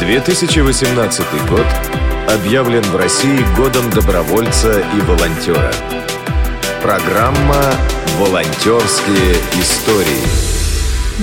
2018 год объявлен в России годом добровольца и волонтера. Программа «Волонтерские истории».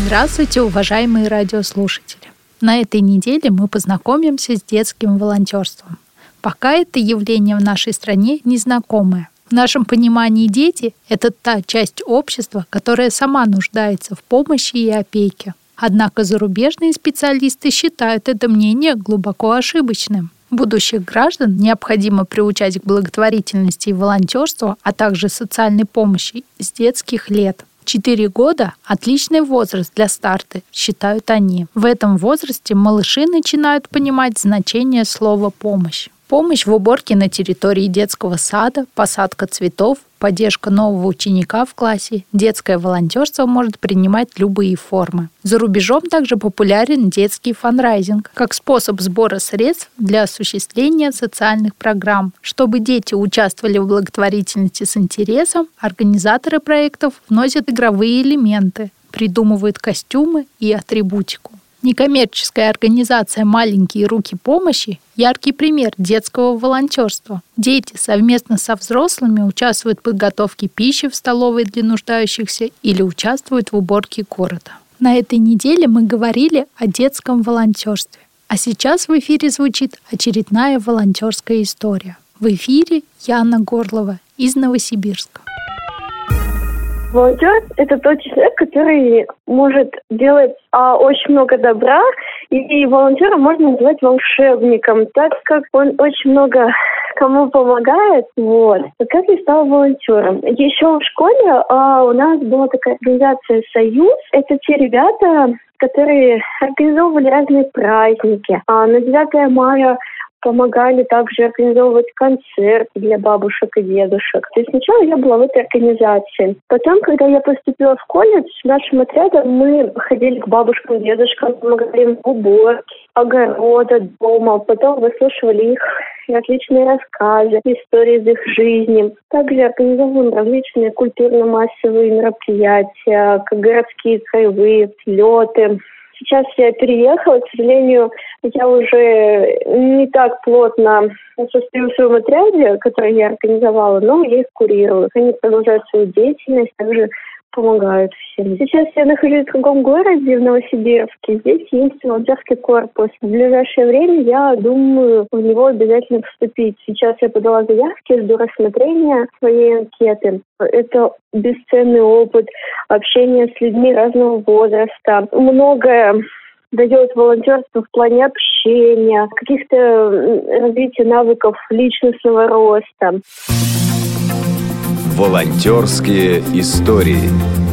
Здравствуйте, уважаемые радиослушатели! На этой неделе мы познакомимся с детским волонтерством. Пока это явление в нашей стране незнакомое. В нашем понимании дети – это та часть общества, которая сама нуждается в помощи и опеке. Однако зарубежные специалисты считают это мнение глубоко ошибочным. Будущих граждан необходимо приучать к благотворительности и волонтерству, а также социальной помощи с детских лет. Четыре года – отличный возраст для старта, считают они. В этом возрасте малыши начинают понимать значение слова «помощь». Помощь в уборке на территории детского сада, посадка цветов, поддержка нового ученика в классе, детское волонтерство может принимать любые формы. За рубежом также популярен детский фанрайзинг как способ сбора средств для осуществления социальных программ. Чтобы дети участвовали в благотворительности с интересом, организаторы проектов вносят игровые элементы, придумывают костюмы и атрибутику. Некоммерческая организация «Маленькие руки помощи» – яркий пример детского волонтерства. Дети совместно со взрослыми участвуют в подготовке пищи в столовой для нуждающихся или участвуют в уборке города. На этой неделе мы говорили о детском волонтерстве. А сейчас в эфире звучит очередная волонтерская история. В эфире Яна Горлова из Новосибирска. Волонтер – это тот человек, который может делать а, очень много добра, и волонтера можно назвать волшебником, так как он очень много кому помогает. Вот. Как я стала волонтером? Еще в школе а, у нас была такая организация «Союз». Это те ребята, которые организовывали разные праздники. А на 9 мая помогали также организовывать концерты для бабушек и дедушек. То есть сначала я была в этой организации. Потом, когда я поступила в колледж, нашим отрядом мы ходили к бабушкам и дедушкам, помогали им в уборке, огорода, дома. Потом выслушивали их различные рассказы, истории из их жизни. Также организовываем различные культурно-массовые мероприятия, как городские краевые, слеты, Сейчас я переехала, к сожалению, я уже не так плотно состою в своем отряде, который я организовала, но я их курирую. Они продолжают свою деятельность, также помогают всем. Сейчас я нахожусь в другом городе, в Новосибирске. Здесь есть волонтерский корпус. В ближайшее время я думаю в него обязательно вступить. Сейчас я подала заявки, жду рассмотрения своей анкеты. Это бесценный опыт общения с людьми разного возраста. Многое дает волонтерство в плане общения, каких-то развития навыков личностного роста. Волонтерские истории.